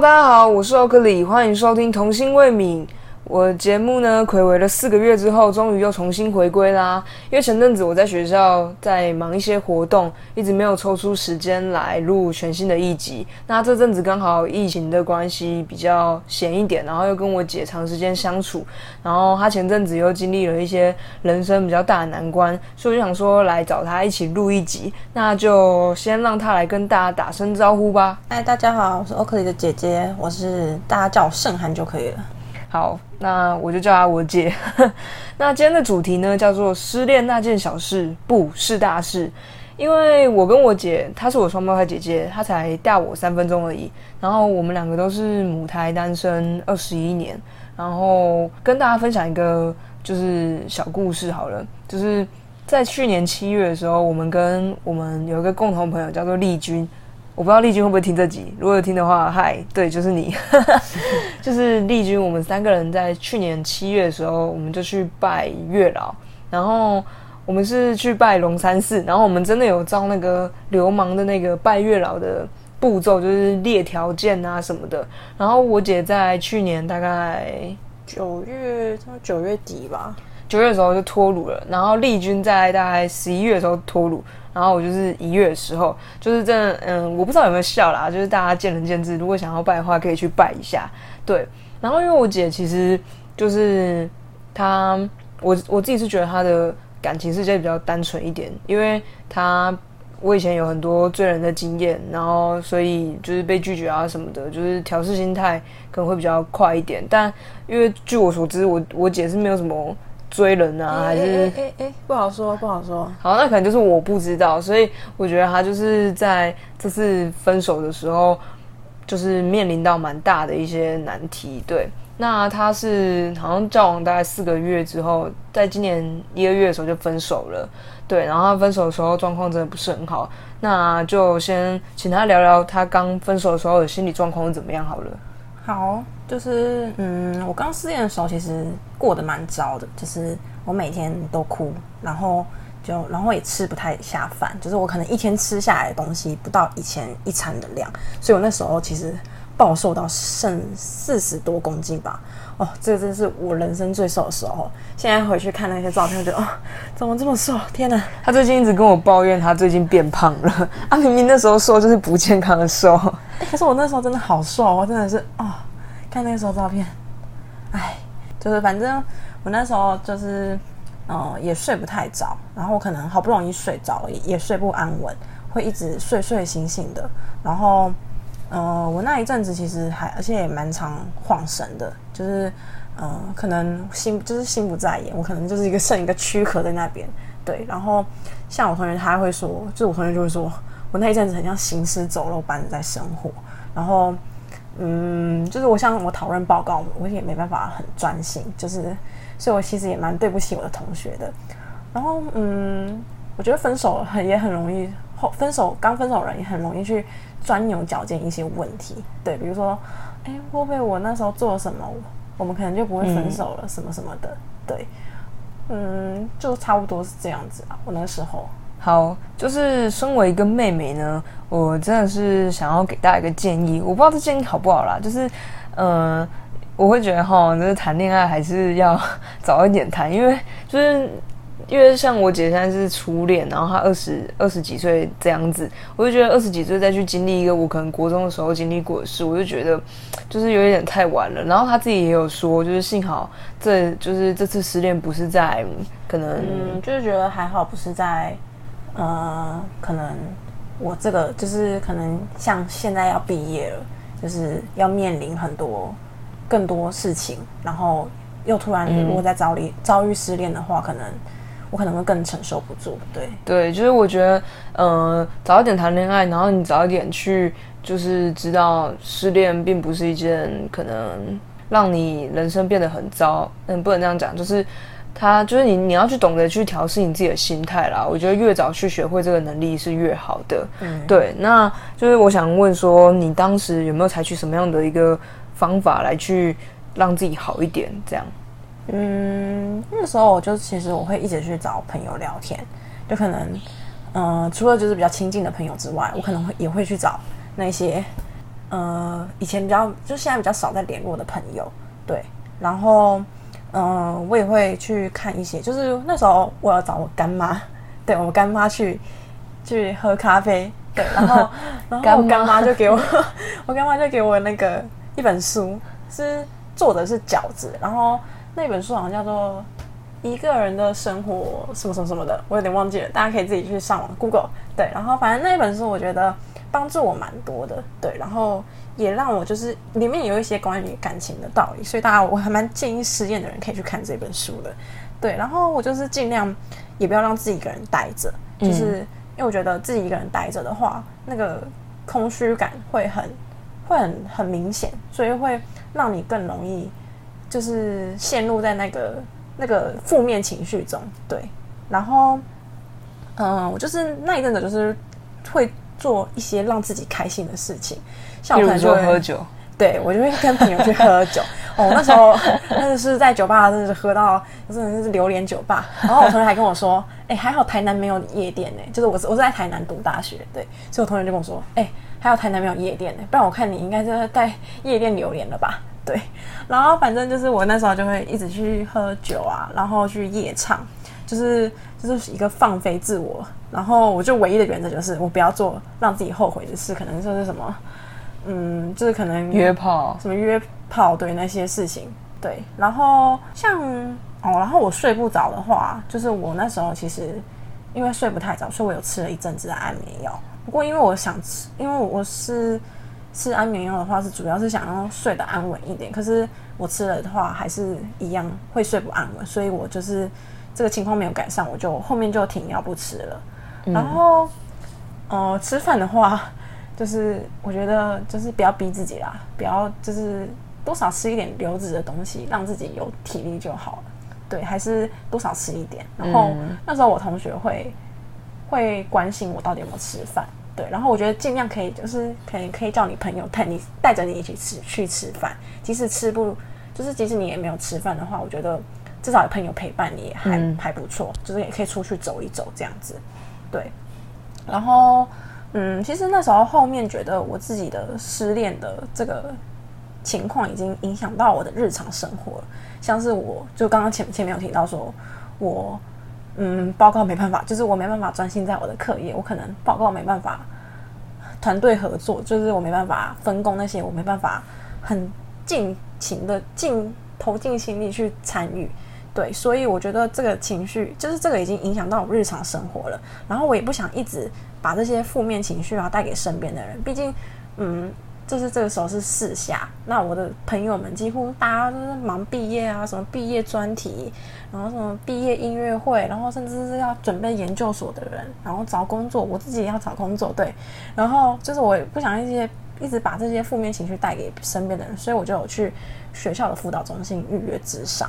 大家好，我是欧克里，欢迎收听《童心未泯》。我节目呢，暌违了四个月之后，终于又重新回归啦。因为前阵子我在学校在忙一些活动，一直没有抽出时间来录全新的一集。那这阵子刚好疫情的关系比较闲一点，然后又跟我姐长时间相处，然后她前阵子又经历了一些人生比较大的难关，所以我就想说来找她一起录一集。那就先让她来跟大家打声招呼吧。嗨，大家好，我是 Oakley 的姐姐，我是大家叫我盛涵就可以了。好，那我就叫她我姐。那今天的主题呢，叫做失恋那件小事不是大事。因为我跟我姐，她是我双胞胎姐姐，她才大我三分钟而已。然后我们两个都是母胎单身二十一年。然后跟大家分享一个就是小故事好了，就是在去年七月的时候，我们跟我们有一个共同朋友叫做丽君。我不知道丽君会不会听这集，如果有听的话，嗨，对，就是你，就是丽君。我们三个人在去年七月的时候，我们就去拜月老，然后我们是去拜龙山寺，然后我们真的有照那个流氓的那个拜月老的步骤，就是列条件啊什么的。然后我姐在去年大概九月，九月底吧，九月的时候就脱乳了，然后丽君在大概十一月的时候脱乳。然后我就是一月的时候，就是真的，嗯，我不知道有没有笑啦，就是大家见仁见智。如果想要拜的话，可以去拜一下。对，然后因为我姐其实就是她，我我自己是觉得她的感情世界比较单纯一点，因为她我以前有很多追人的经验，然后所以就是被拒绝啊什么的，就是调试心态可能会比较快一点。但因为据我所知，我我姐是没有什么。追人啊，还是哎哎，不好说，不好说。好，那可能就是我不知道，所以我觉得他就是在这次分手的时候，就是面临到蛮大的一些难题。对，那他是好像交往大概四个月之后，在今年一个月的时候就分手了。对，然后他分手的时候状况真的不是很好，那就先请他聊聊他刚分手的时候的心理状况是怎么样好了。好，就是嗯，我刚失恋的时候，其实过得蛮糟的，就是我每天都哭，然后就然后也吃不太下饭，就是我可能一天吃下来的东西不到以前一餐的量，所以我那时候其实暴瘦到剩四十多公斤吧，哦，这个真是我人生最瘦的时候。现在回去看那些照片，觉得哦，怎么这么瘦？天哪！他最近一直跟我抱怨他最近变胖了，啊，明明那时候瘦就是不健康的瘦。可是我那时候真的好瘦，我真的是哦，看那时候照片，哎，就是反正我那时候就是，嗯，也睡不太着，然后我可能好不容易睡着了，也睡不安稳，会一直睡睡醒醒的。然后，嗯，我那一阵子其实还而且也蛮常晃神的，就是，嗯，可能心就是心不在焉，我可能就是一个剩一个躯壳在那边。对，然后像我同学他会说，就我同学就会说。我那一阵子很像行尸走肉般的在生活，然后，嗯，就是我像我讨论报告，我也没办法很专心，就是，所以我其实也蛮对不起我的同学的。然后，嗯，我觉得分手很也很容易，后分手刚分手人也很容易去钻牛角尖一些问题，对，比如说，哎，会不会我那时候做了什么，我们可能就不会分手了，什么什么的，对，嗯，就差不多是这样子啊，我那时候。好，就是身为一个妹妹呢，我真的是想要给大家一个建议，我不知道这建议好不好啦。就是，嗯，我会觉得哈，就是谈恋爱还是要 早一点谈，因为就是因为像我姐现在是初恋，然后她二十二十几岁这样子，我就觉得二十几岁再去经历一个我可能国中的时候经历过的事，我就觉得就是有一点太晚了。然后她自己也有说，就是幸好这就是这次失恋不是在可能，嗯，就是觉得还好不是在。呃，可能我这个就是可能像现在要毕业了，就是要面临很多更多事情，然后又突然如果在遭遇遭遇失恋的话，可能我可能会更承受不住。对对，就是我觉得，呃，早一点谈恋爱，然后你早一点去，就是知道失恋并不是一件可能让你人生变得很糟。嗯，不能这样讲，就是。他就是你，你要去懂得去调试你自己的心态啦。我觉得越早去学会这个能力是越好的。嗯，对。那就是我想问说，你当时有没有采取什么样的一个方法来去让自己好一点？这样？嗯，那时候我就其实我会一直去找朋友聊天，就可能，嗯，除了就是比较亲近的朋友之外，我可能会也会去找那些呃以前比较就现在比较少在联络的朋友，对，然后嗯我也会去看一些，就是那时候我要找我干妈，对我干妈去去喝咖啡，对，然后 然后我干妈就给我 我干妈就给我那个一本书，是做的是饺子，然后那本书好像叫做。一个人的生活什么什么什么的，我有点忘记了，大家可以自己去上网 Google。对，然后反正那本书我觉得帮助我蛮多的，对，然后也让我就是里面有一些关于感情的道理，所以大家我还蛮建议失恋的人可以去看这本书的。对，然后我就是尽量也不要让自己一个人待着，就是因为我觉得自己一个人待着的话，那个空虚感会很会很很明显，所以会让你更容易就是陷入在那个。那个负面情绪中，对，然后，嗯，我就是那一阵子就是会做一些让自己开心的事情，像我可能就会喝酒，对我就会跟朋友去喝酒。哦，那时候那是在酒吧，真的是喝到真的是榴莲酒吧。然后我同学还跟我说：“哎，还好台南没有夜店呢。”就是我我是在台南读大学，对，所以我同学就跟我说：“哎，还好台南没有夜店呢，不然我看你应该是在夜店榴莲了吧。”对，然后反正就是我那时候就会一直去喝酒啊，然后去夜唱，就是就是一个放飞自我。然后我就唯一的原则就是我不要做让自己后悔的事，可能就是什么，嗯，就是可能约炮，什么约炮，对那些事情。对，然后像哦，然后我睡不着的话，就是我那时候其实因为睡不太着，所以我有吃了一阵子的安眠药。不过因为我想吃，因为我是。吃安眠药的话，是主要是想要睡得安稳一点。可是我吃了的话，还是一样会睡不安稳，所以我就是这个情况没有改善，我就后面就停药不吃了。然后，呃，吃饭的话，就是我觉得就是不要逼自己啦，不要就是多少吃一点流质的东西，让自己有体力就好了。对，还是多少吃一点。然后那时候我同学会会关心我到底有没有吃饭。对，然后我觉得尽量可以，就是可以可以叫你朋友带你带着你一起吃去吃饭，即使吃不，就是即使你也没有吃饭的话，我觉得至少有朋友陪伴你还还不错，就是也可以出去走一走这样子。对，然后嗯，其实那时候后面觉得我自己的失恋的这个情况已经影响到我的日常生活了，像是我就刚刚前前面有提到说我。嗯，报告没办法，就是我没办法专心在我的课业，我可能报告没办法团队合作，就是我没办法分工那些，我没办法很尽情的尽投尽心力去参与，对，所以我觉得这个情绪就是这个已经影响到我日常生活了，然后我也不想一直把这些负面情绪啊带给身边的人，毕竟，嗯。就是这个时候是四下，那我的朋友们几乎大家都是忙毕业啊，什么毕业专题，然后什么毕业音乐会，然后甚至是要准备研究所的人，然后找工作，我自己也要找工作，对，然后就是我也不想一些一直把这些负面情绪带给身边的人，所以我就有去学校的辅导中心预约智商，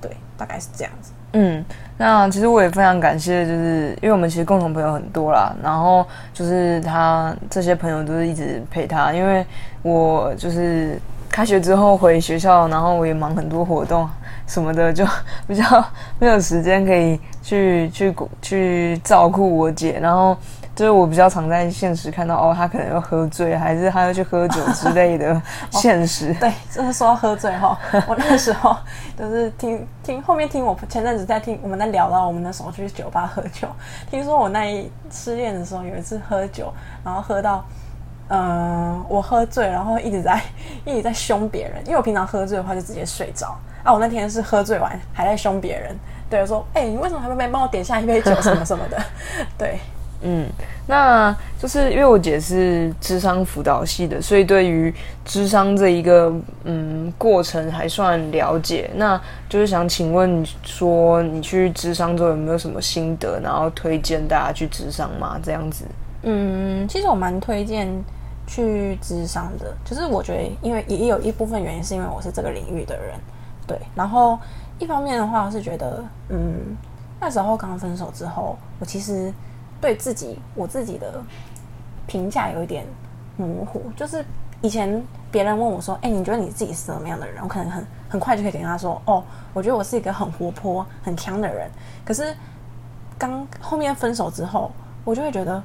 对，大概是这样子。嗯，那其实我也非常感谢，就是因为我们其实共同朋友很多啦，然后就是他这些朋友都是一直陪他，因为我就是开学之后回学校，然后我也忙很多活动什么的，就 比较没有时间可以去去去照顾我姐，然后。就是我比较常在现实看到哦，他可能要喝醉，还是他要去喝酒之类的 现实。对，就是说到喝醉哈。我那个时候就是听听后面听我前阵子在听我们在聊到我们那时候去酒吧喝酒，听说我那一失恋的时候有一次喝酒，然后喝到嗯我喝醉，然后一直在一直在凶别人，因为我平常喝醉的话就直接睡着啊。我那天是喝醉完还在凶别人，对我说哎你为什么还没帮我点下一杯酒什么什么的，对。嗯，那就是因为我姐是智商辅导系的，所以对于智商这一个嗯过程还算了解。那就是想请问说，你去智商之后有没有什么心得，然后推荐大家去智商吗？这样子？嗯，其实我蛮推荐去智商的，就是我觉得，因为也有一部分原因是因为我是这个领域的人，对。然后一方面的话，我是觉得，嗯，那时候刚分手之后，我其实。对自己，我自己的评价有一点模糊。就是以前别人问我说：“哎，你觉得你自己是什么样的人？”我可能很很快就可以跟他说：“哦，我觉得我是一个很活泼、很强的人。”可是刚后面分手之后，我就会觉得，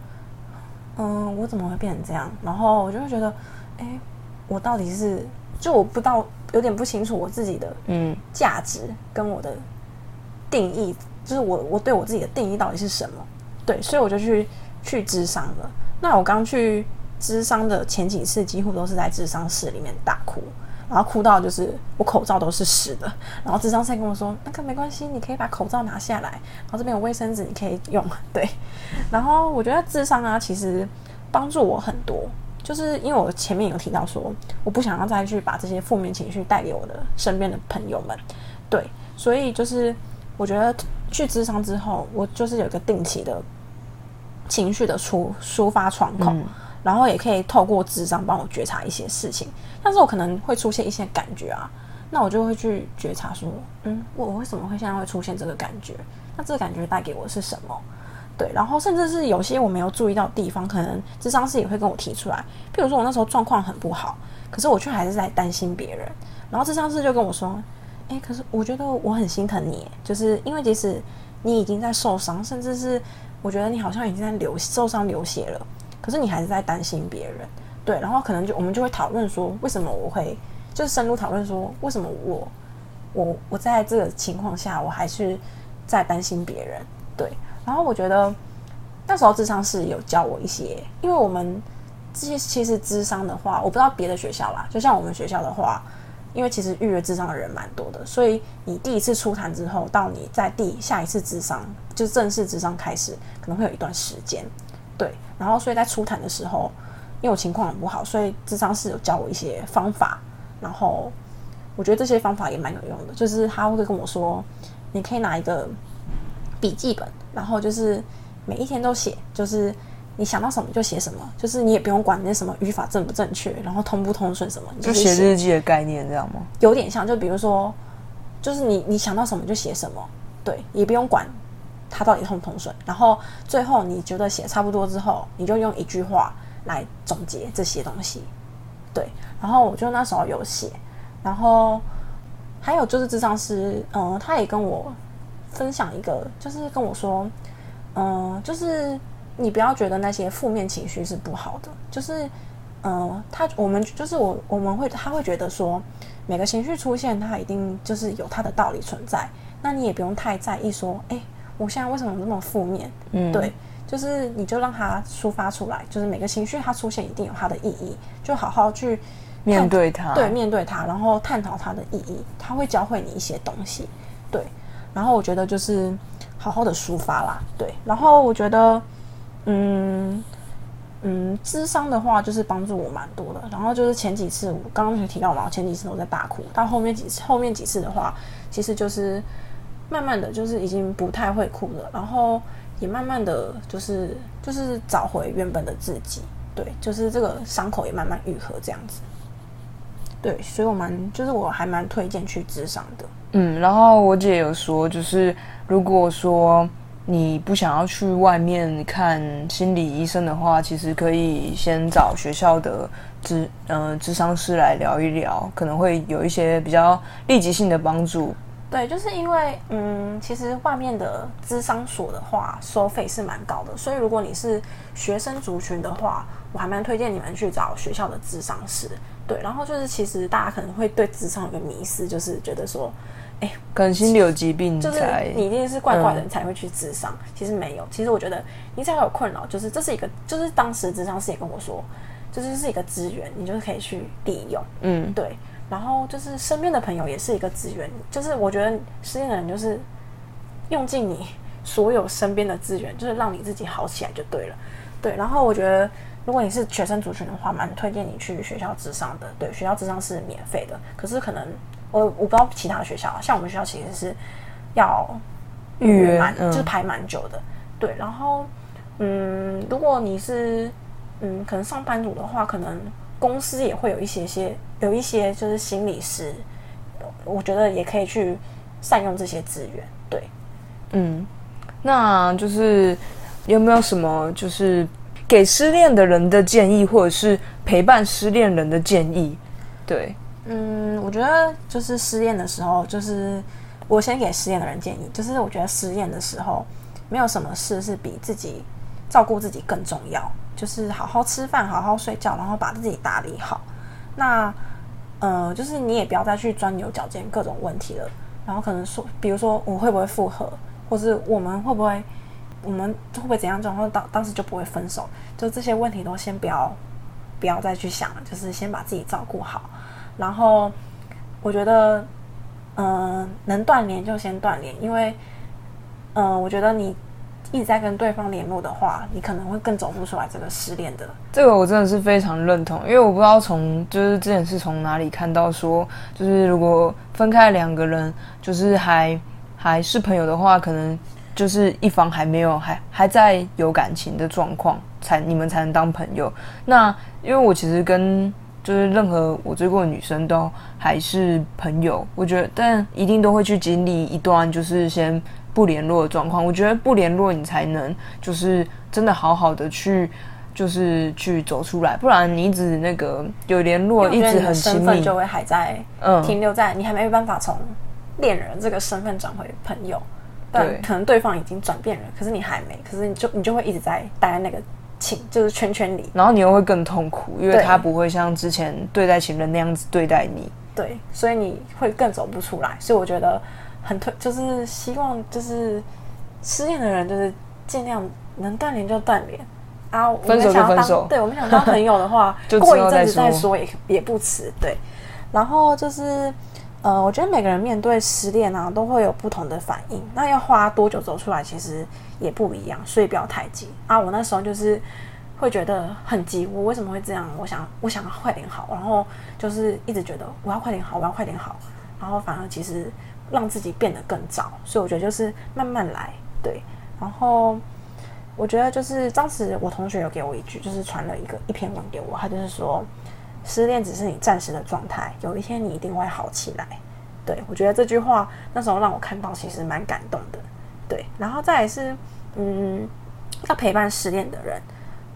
嗯，我怎么会变成这样？然后我就会觉得，哎，我到底是就我不到有点不清楚我自己的嗯价值跟我的定义，就是我我对我自己的定义到底是什么？对，所以我就去去智商了。那我刚去智商的前几次，几乎都是在智商室里面大哭，然后哭到就是我口罩都是湿的。然后智商师跟我说：“那个没关系，你可以把口罩拿下来，然后这边有卫生纸，你可以用。”对。然后我觉得智商啊，其实帮助我很多，就是因为我前面有提到说，我不想要再去把这些负面情绪带给我的身边的朋友们，对，所以就是我觉得去智商之后，我就是有一个定期的情绪的出抒发窗口，然后也可以透过智商帮我觉察一些事情，但是我可能会出现一些感觉啊，那我就会去觉察说，嗯，我我为什么会现在会出现这个感觉？那这个感觉带给我是什么？对，然后甚至是有些我没有注意到的地方，可能智商师也会跟我提出来。譬如说我那时候状况很不好，可是我却还是在担心别人。然后智商师就跟我说：“诶，可是我觉得我很心疼你，就是因为即使你已经在受伤，甚至是我觉得你好像已经在流受伤流血了，可是你还是在担心别人。对，然后可能就我们就会讨论说，为什么我会就是深入讨论说，为什么我我我在这个情况下，我还是在担心别人。对。”然后我觉得那时候智商是有教我一些，因为我们这些其实智商的话，我不知道别的学校啦，就像我们学校的话，因为其实预约智商的人蛮多的，所以你第一次出谈之后，到你在第下一次智商，就是正式智商开始，可能会有一段时间，对。然后所以在出谈的时候，因为我情况很不好，所以智商是有教我一些方法，然后我觉得这些方法也蛮有用的，就是他会跟我说，你可以拿一个笔记本。然后就是每一天都写，就是你想到什么就写什么，就是你也不用管那什么语法正不正确，然后通不通顺什么，就写日记的概念这样吗？有点像，就比如说，就是你你想到什么就写什么，对，也不用管它到底通不通顺。然后最后你觉得写差不多之后，你就用一句话来总结这些东西，对。然后我就那时候有写，然后还有就是智商师，嗯，他也跟我。分享一个，就是跟我说，嗯，就是你不要觉得那些负面情绪是不好的，就是，嗯，他我们就是我我们会他会觉得说，每个情绪出现，它一定就是有它的道理存在，那你也不用太在意说，哎，我现在为什么那么负面？嗯，对，就是你就让它抒发出来，就是每个情绪它出现一定有它的意义，就好好去面对它，对，面对它，然后探讨它的意义，它会教会你一些东西，对。然后我觉得就是好好的抒发啦，对。然后我觉得，嗯嗯，智商的话就是帮助我蛮多的。然后就是前几次我刚刚提到嘛，前几次都在大哭，到后面几次后面几次的话，其实就是慢慢的就是已经不太会哭了，然后也慢慢的就是就是找回原本的自己，对，就是这个伤口也慢慢愈合这样子。对，所以我蛮就是我还蛮推荐去智商的。嗯，然后我姐有说，就是如果说你不想要去外面看心理医生的话，其实可以先找学校的智嗯智商师来聊一聊，可能会有一些比较立即性的帮助。对，就是因为嗯，其实外面的智商所的话，收费是蛮高的，所以如果你是学生族群的话，我还蛮推荐你们去找学校的智商师。对，然后就是其实大家可能会对智商有个迷思，就是觉得说。哎，可能心理有疾病，就是你一定是怪怪的人才会去智商。其实没有，其实我觉得你只要有困扰，就是这是一个，就是当时智商师也跟我说，就是是一个资源，你就是可以去利用。嗯，对。然后就是身边的朋友也是一个资源，就是我觉得失恋的人就是用尽你所有身边的资源，就是让你自己好起来就对了。对。然后我觉得如果你是学生族群的话，蛮推荐你去学校智商的。对，学校智商是免费的，可是可能。我我不知道其他的学校，像我们学校其实是要预约蛮，就是排蛮久的。对，然后嗯，如果你是嗯，可能上班族的话，可能公司也会有一些些，有一些就是心理师，我觉得也可以去善用这些资源。对，嗯，那就是有没有什么就是给失恋的人的建议，或者是陪伴失恋人的建议？对。嗯，我觉得就是失恋的时候，就是我先给失恋的人建议，就是我觉得失恋的时候，没有什么事是比自己照顾自己更重要，就是好好吃饭，好好睡觉，然后把自己打理好。那呃，就是你也不要再去钻牛角尖各种问题了。然后可能说，比如说我会不会复合，或是我们会不会，我们会不会怎样？然后当当时就不会分手。就这些问题都先不要，不要再去想了，就是先把自己照顾好。然后我觉得，嗯，能断联就先断联，因为，嗯，我觉得你一直在跟对方联络的话，你可能会更走不出来这个失恋的。这个我真的是非常认同，因为我不知道从就是之前是从哪里看到说，就是如果分开两个人，就是还还是朋友的话，可能就是一方还没有还还在有感情的状况，才你们才能当朋友。那因为我其实跟就是任何我追过的女生都还是朋友，我觉得，但一定都会去经历一段就是先不联络的状况。我觉得不联络，你才能就是真的好好的去就是去走出来，不然你一直那个有联络，一直很亲密，就会还在停留在你还没办法从恋人这个身份转回朋友，但可能对方已经转变了，可是你还没，可是你就你就会一直在待在那个。情就是圈圈里，然后你又会更痛苦，因为他不会像之前对待情人那样子对待你。对，所以你会更走不出来。所以我觉得很推，就是希望就是失恋的人就是尽量能断联就断联啊，分手就分手。对我们想当朋友的话，过一阵子再说也也不迟。对，然后就是呃，我觉得每个人面对失恋啊，都会有不同的反应。那要花多久走出来，其实。也不一样，所以不要太急啊！我那时候就是会觉得很急，我为什么会这样？我想，我想要快点好，然后就是一直觉得我要快点好，我要快点好，然后反而其实让自己变得更糟。所以我觉得就是慢慢来，对。然后我觉得就是当时我同学有给我一句，就是传了一个一篇文给我，他就是说，失恋只是你暂时的状态，有一天你一定会好起来。对我觉得这句话那时候让我看到，其实蛮感动的。对，然后再来是。嗯，要陪伴失恋的人，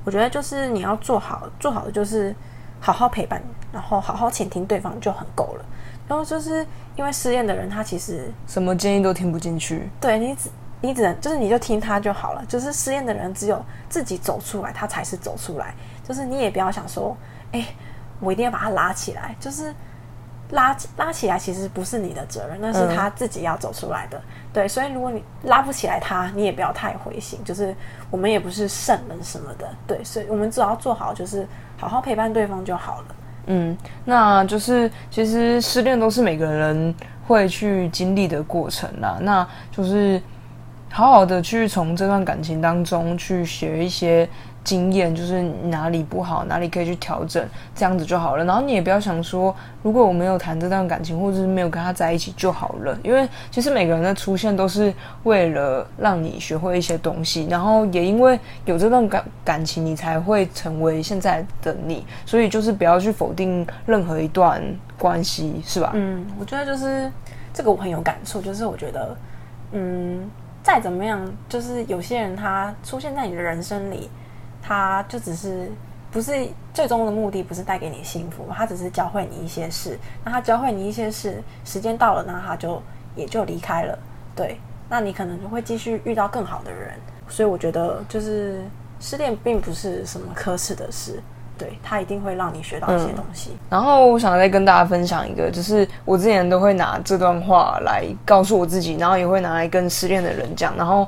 我觉得就是你要做好，做好的就是好好陪伴，然后好好倾听对方就很够了。然后就是因为失恋的人，他其实什么建议都听不进去。对你只你只能就是你就听他就好了。就是失恋的人，只有自己走出来，他才是走出来。就是你也不要想说，哎，我一定要把他拉起来。就是拉拉起来，其实不是你的责任，那是他自己要走出来的。对，所以如果你拉不起来他，你也不要太灰心。就是我们也不是圣人什么的，对，所以我们只要做好，就是好好陪伴对方就好了。嗯，那就是其实失恋都是每个人会去经历的过程啦。那就是好好的去从这段感情当中去学一些。经验就是哪里不好，哪里可以去调整，这样子就好了。然后你也不要想说，如果我没有谈这段感情，或者是没有跟他在一起就好了。因为其实每个人的出现都是为了让你学会一些东西，然后也因为有这段感感情，你才会成为现在的你。所以就是不要去否定任何一段关系，是吧？嗯，我觉得就是这个我很有感触，就是我觉得，嗯，再怎么样，就是有些人他出现在你的人生里。他就只是不是最终的目的，不是带给你幸福，他只是教会你一些事。那他教会你一些事，时间到了，那他就也就离开了。对，那你可能就会继续遇到更好的人。所以我觉得，就是失恋并不是什么可耻的事，对他一定会让你学到一些东西。然后我想再跟大家分享一个，就是我之前都会拿这段话来告诉我自己，然后也会拿来跟失恋的人讲，然后。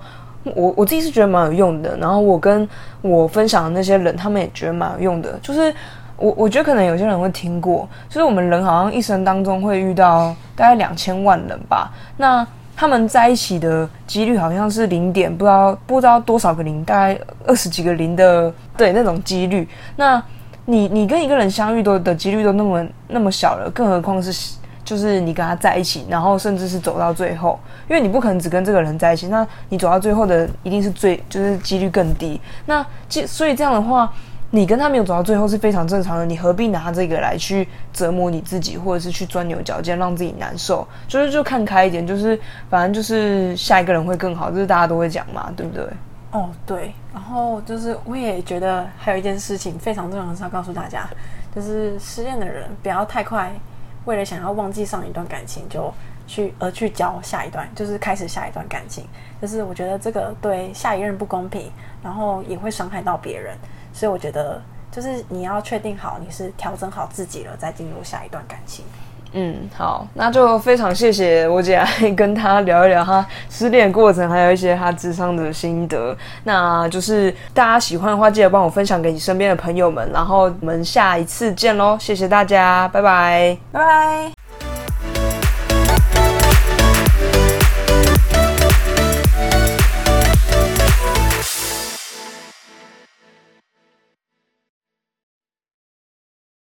我我自己是觉得蛮有用的，然后我跟我分享的那些人，他们也觉得蛮有用的。就是我我觉得可能有些人会听过，就是我们人好像一生当中会遇到大概两千万人吧，那他们在一起的几率好像是零点不知道不知道多少个零，大概二十几个零的对那种几率。那你你跟一个人相遇都的几率都那么那么小了，更何况是。就是你跟他在一起，然后甚至是走到最后，因为你不可能只跟这个人在一起，那你走到最后的一定是最就是几率更低。那所以这样的话，你跟他没有走到最后是非常正常的。你何必拿这个来去折磨你自己，或者是去钻牛角尖让自己难受？就是就看开一点，就是反正就是下一个人会更好，就是大家都会讲嘛，对不对？哦，对。然后就是我也觉得还有一件事情非常重要的是要告诉大家，就是失恋的人不要太快。为了想要忘记上一段感情，就去而去交下一段，就是开始下一段感情，就是我觉得这个对下一任不公平，然后也会伤害到别人，所以我觉得就是你要确定好你是调整好自己了，再进入下一段感情。嗯，好，那就非常谢谢我姐来跟她聊一聊她失恋过程，还有一些她智商的心得。那就是大家喜欢的话，记得帮我分享给你身边的朋友们。然后我们下一次见喽，谢谢大家，拜拜，拜拜。